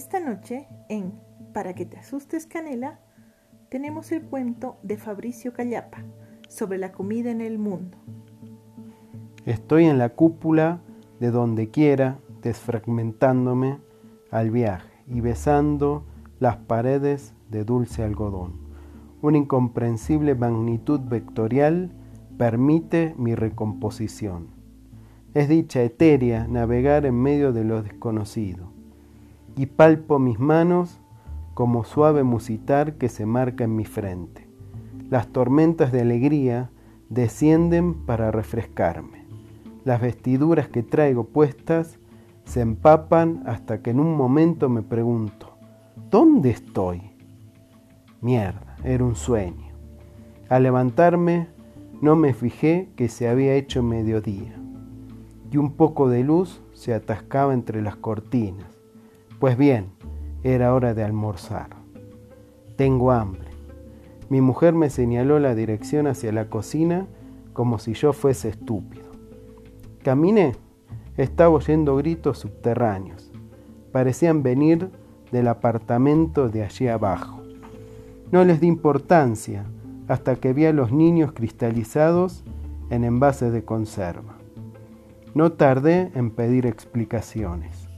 Esta noche, en Para que te asustes Canela, tenemos el cuento de Fabricio Callapa sobre la comida en el mundo. Estoy en la cúpula de donde quiera, desfragmentándome al viaje y besando las paredes de dulce algodón. Una incomprensible magnitud vectorial permite mi recomposición. Es dicha etérea navegar en medio de lo desconocido. Y palpo mis manos como suave musitar que se marca en mi frente. Las tormentas de alegría descienden para refrescarme. Las vestiduras que traigo puestas se empapan hasta que en un momento me pregunto, ¿dónde estoy? Mierda, era un sueño. Al levantarme no me fijé que se había hecho mediodía y un poco de luz se atascaba entre las cortinas. Pues bien, era hora de almorzar. Tengo hambre. Mi mujer me señaló la dirección hacia la cocina como si yo fuese estúpido. Caminé. Estaba oyendo gritos subterráneos. Parecían venir del apartamento de allí abajo. No les di importancia hasta que vi a los niños cristalizados en envases de conserva. No tardé en pedir explicaciones.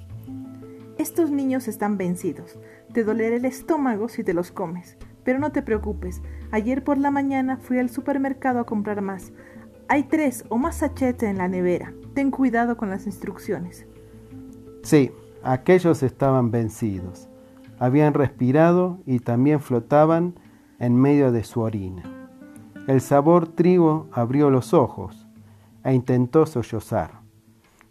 Estos niños están vencidos. Te dolerá el estómago si te los comes. Pero no te preocupes. Ayer por la mañana fui al supermercado a comprar más. Hay tres o más sachets en la nevera. Ten cuidado con las instrucciones. Sí, aquellos estaban vencidos. Habían respirado y también flotaban en medio de su orina. El sabor trigo abrió los ojos e intentó sollozar.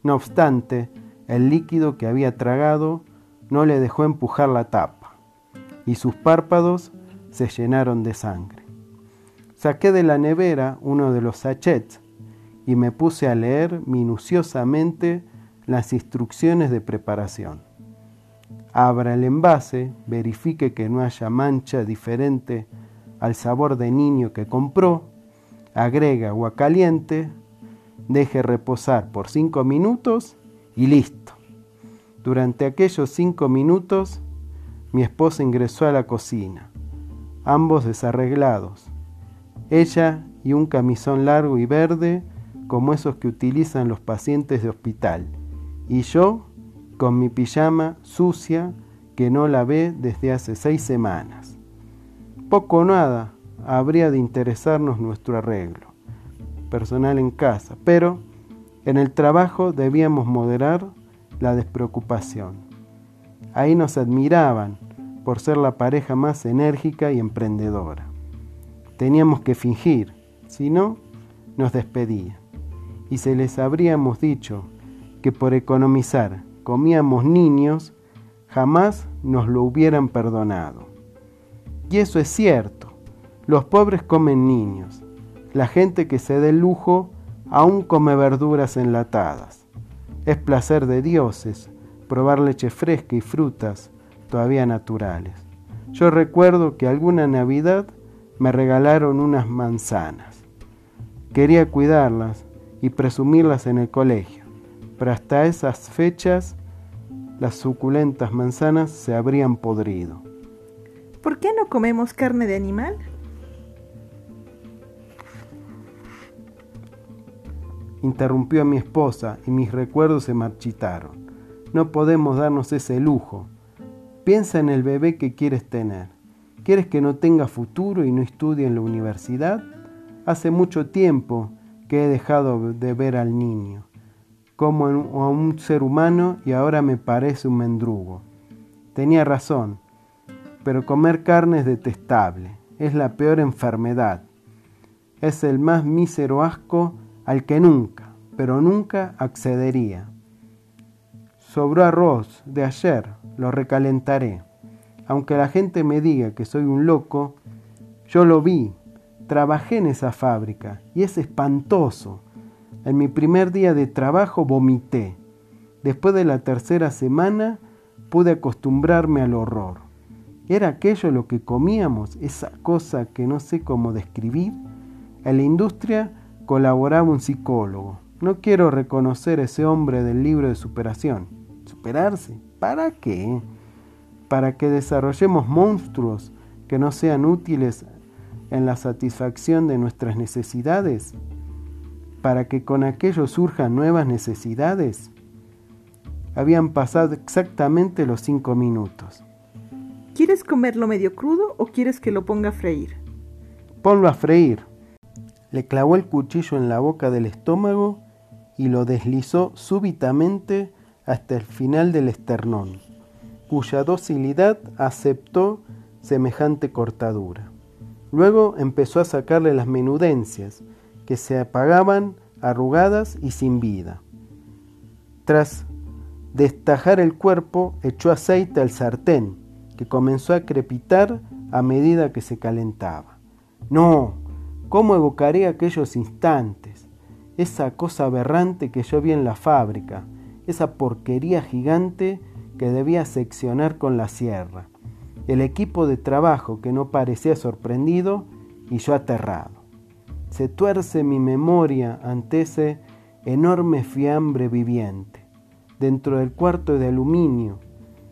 No obstante, el líquido que había tragado no le dejó empujar la tapa, y sus párpados se llenaron de sangre. Saqué de la nevera uno de los sachets y me puse a leer minuciosamente las instrucciones de preparación. Abra el envase, verifique que no haya mancha diferente al sabor de niño que compró, agrega agua caliente, deje reposar por cinco minutos y listo. Durante aquellos cinco minutos, mi esposa ingresó a la cocina, ambos desarreglados, ella y un camisón largo y verde como esos que utilizan los pacientes de hospital, y yo con mi pijama sucia que no la ve desde hace seis semanas. Poco o nada habría de interesarnos nuestro arreglo personal en casa, pero en el trabajo debíamos moderar la despreocupación. Ahí nos admiraban por ser la pareja más enérgica y emprendedora. Teníamos que fingir, si no, nos despedían. Y se les habríamos dicho que por economizar comíamos niños, jamás nos lo hubieran perdonado. Y eso es cierto, los pobres comen niños, la gente que se dé lujo aún come verduras enlatadas. Es placer de dioses probar leche fresca y frutas todavía naturales. Yo recuerdo que alguna Navidad me regalaron unas manzanas. Quería cuidarlas y presumirlas en el colegio, pero hasta esas fechas las suculentas manzanas se habrían podrido. ¿Por qué no comemos carne de animal? Interrumpió a mi esposa y mis recuerdos se marchitaron. No podemos darnos ese lujo. Piensa en el bebé que quieres tener. ¿Quieres que no tenga futuro y no estudie en la universidad? Hace mucho tiempo que he dejado de ver al niño como a un ser humano y ahora me parece un mendrugo. Tenía razón, pero comer carne es detestable, es la peor enfermedad, es el más mísero asco al que nunca, pero nunca accedería. Sobró arroz de ayer, lo recalentaré. Aunque la gente me diga que soy un loco, yo lo vi, trabajé en esa fábrica y es espantoso. En mi primer día de trabajo vomité. Después de la tercera semana pude acostumbrarme al horror. ¿Era aquello lo que comíamos, esa cosa que no sé cómo describir? En la industria colaboraba un psicólogo. No quiero reconocer ese hombre del libro de superación. ¿Superarse? ¿Para qué? para que desarrollemos monstruos que no sean útiles en la satisfacción de nuestras necesidades, para que con aquello surjan nuevas necesidades. Habían pasado exactamente los cinco minutos. ¿Quieres comerlo medio crudo o quieres que lo ponga a freír? Ponlo a freír. Le clavó el cuchillo en la boca del estómago y lo deslizó súbitamente hasta el final del esternón, cuya docilidad aceptó semejante cortadura. Luego empezó a sacarle las menudencias, que se apagaban arrugadas y sin vida. Tras destajar el cuerpo, echó aceite al sartén, que comenzó a crepitar a medida que se calentaba. No, ¿cómo evocaré aquellos instantes? Esa cosa aberrante que yo vi en la fábrica, esa porquería gigante que debía seccionar con la sierra, el equipo de trabajo que no parecía sorprendido y yo aterrado. Se tuerce mi memoria ante ese enorme fiambre viviente, dentro del cuarto de aluminio.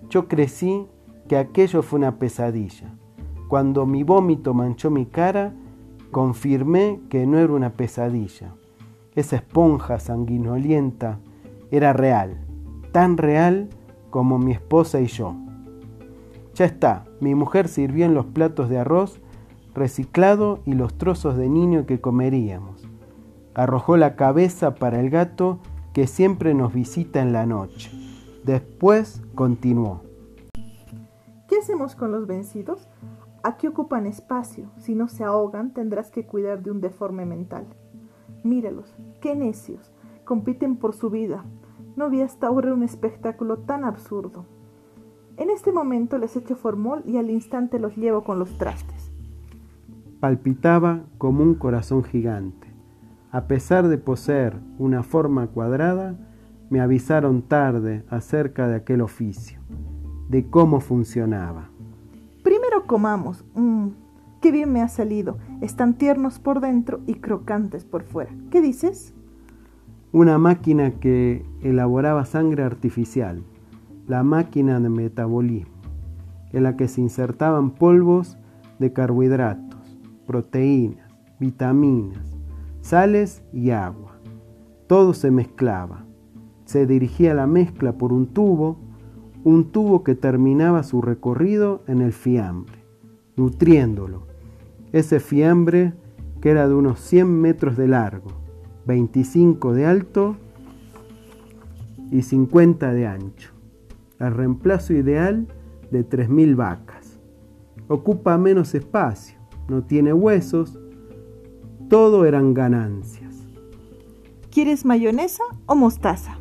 Yo crecí que aquello fue una pesadilla. Cuando mi vómito manchó mi cara, confirmé que no era una pesadilla. Esa esponja sanguinolienta era real, tan real como mi esposa y yo. Ya está, mi mujer sirvió en los platos de arroz reciclado y los trozos de niño que comeríamos. Arrojó la cabeza para el gato que siempre nos visita en la noche. Después continuó. ¿Qué hacemos con los vencidos? Aquí ocupan espacio. Si no se ahogan, tendrás que cuidar de un deforme mental. Míralos, qué necios. Compiten por su vida. No vi hasta ahora un espectáculo tan absurdo. En este momento les echo formol y al instante los llevo con los trastes. Palpitaba como un corazón gigante. A pesar de poseer una forma cuadrada, me avisaron tarde acerca de aquel oficio de cómo funcionaba. Comamos. Mm, qué bien me ha salido. Están tiernos por dentro y crocantes por fuera. ¿Qué dices? Una máquina que elaboraba sangre artificial, la máquina de metabolismo, en la que se insertaban polvos de carbohidratos, proteínas, vitaminas, sales y agua. Todo se mezclaba. Se dirigía la mezcla por un tubo un tubo que terminaba su recorrido en el fiambre, nutriéndolo. Ese fiambre que era de unos 100 metros de largo, 25 de alto y 50 de ancho. El reemplazo ideal de 3.000 vacas. Ocupa menos espacio, no tiene huesos, todo eran ganancias. ¿Quieres mayonesa o mostaza?